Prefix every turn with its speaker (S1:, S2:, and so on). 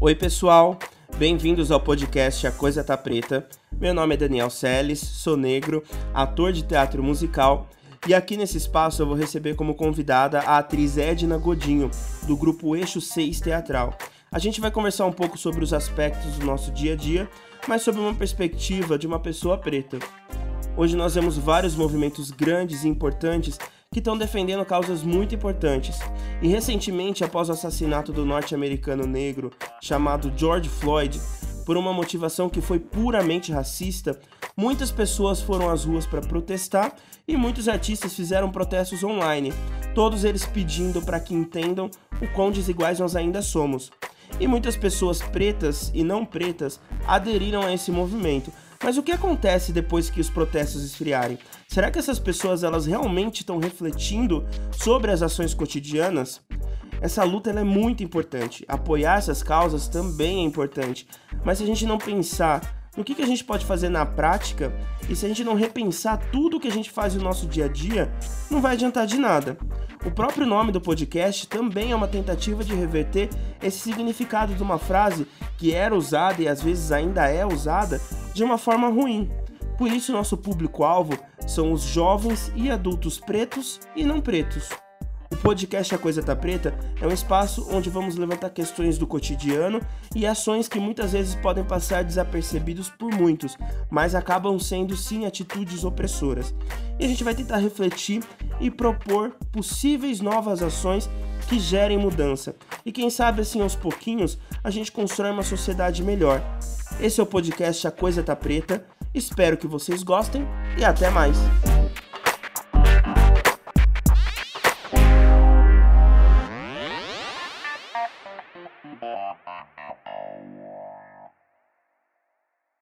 S1: Oi, pessoal, bem-vindos ao podcast A Coisa Tá Preta. Meu nome é Daniel Seles, sou negro, ator de teatro musical e aqui nesse espaço eu vou receber como convidada a atriz Edna Godinho, do grupo Eixo 6 Teatral. A gente vai conversar um pouco sobre os aspectos do nosso dia a dia, mas sob uma perspectiva de uma pessoa preta. Hoje nós vemos vários movimentos grandes e importantes que estão defendendo causas muito importantes. E recentemente, após o assassinato do norte-americano negro chamado George Floyd, por uma motivação que foi puramente racista, muitas pessoas foram às ruas para protestar e muitos artistas fizeram protestos online, todos eles pedindo para que entendam o quão desiguais nós ainda somos. E muitas pessoas pretas e não pretas aderiram a esse movimento, mas o que acontece depois que os protestos esfriarem? Será que essas pessoas elas realmente estão refletindo sobre as ações cotidianas? Essa luta é muito importante. Apoiar essas causas também é importante. Mas se a gente não pensar no que, que a gente pode fazer na prática e se a gente não repensar tudo que a gente faz no nosso dia a dia, não vai adiantar de nada. O próprio nome do podcast também é uma tentativa de reverter esse significado de uma frase que era usada e às vezes ainda é usada de uma forma ruim. Por isso, nosso público-alvo são os jovens e adultos pretos e não pretos. O podcast A Coisa Tá Preta é um espaço onde vamos levantar questões do cotidiano e ações que muitas vezes podem passar desapercebidos por muitos, mas acabam sendo sim atitudes opressoras. E a gente vai tentar refletir e propor possíveis novas ações que gerem mudança. E quem sabe assim aos pouquinhos a gente constrói uma sociedade melhor. Esse é o podcast A Coisa Tá Preta. Espero que vocês gostem e até mais.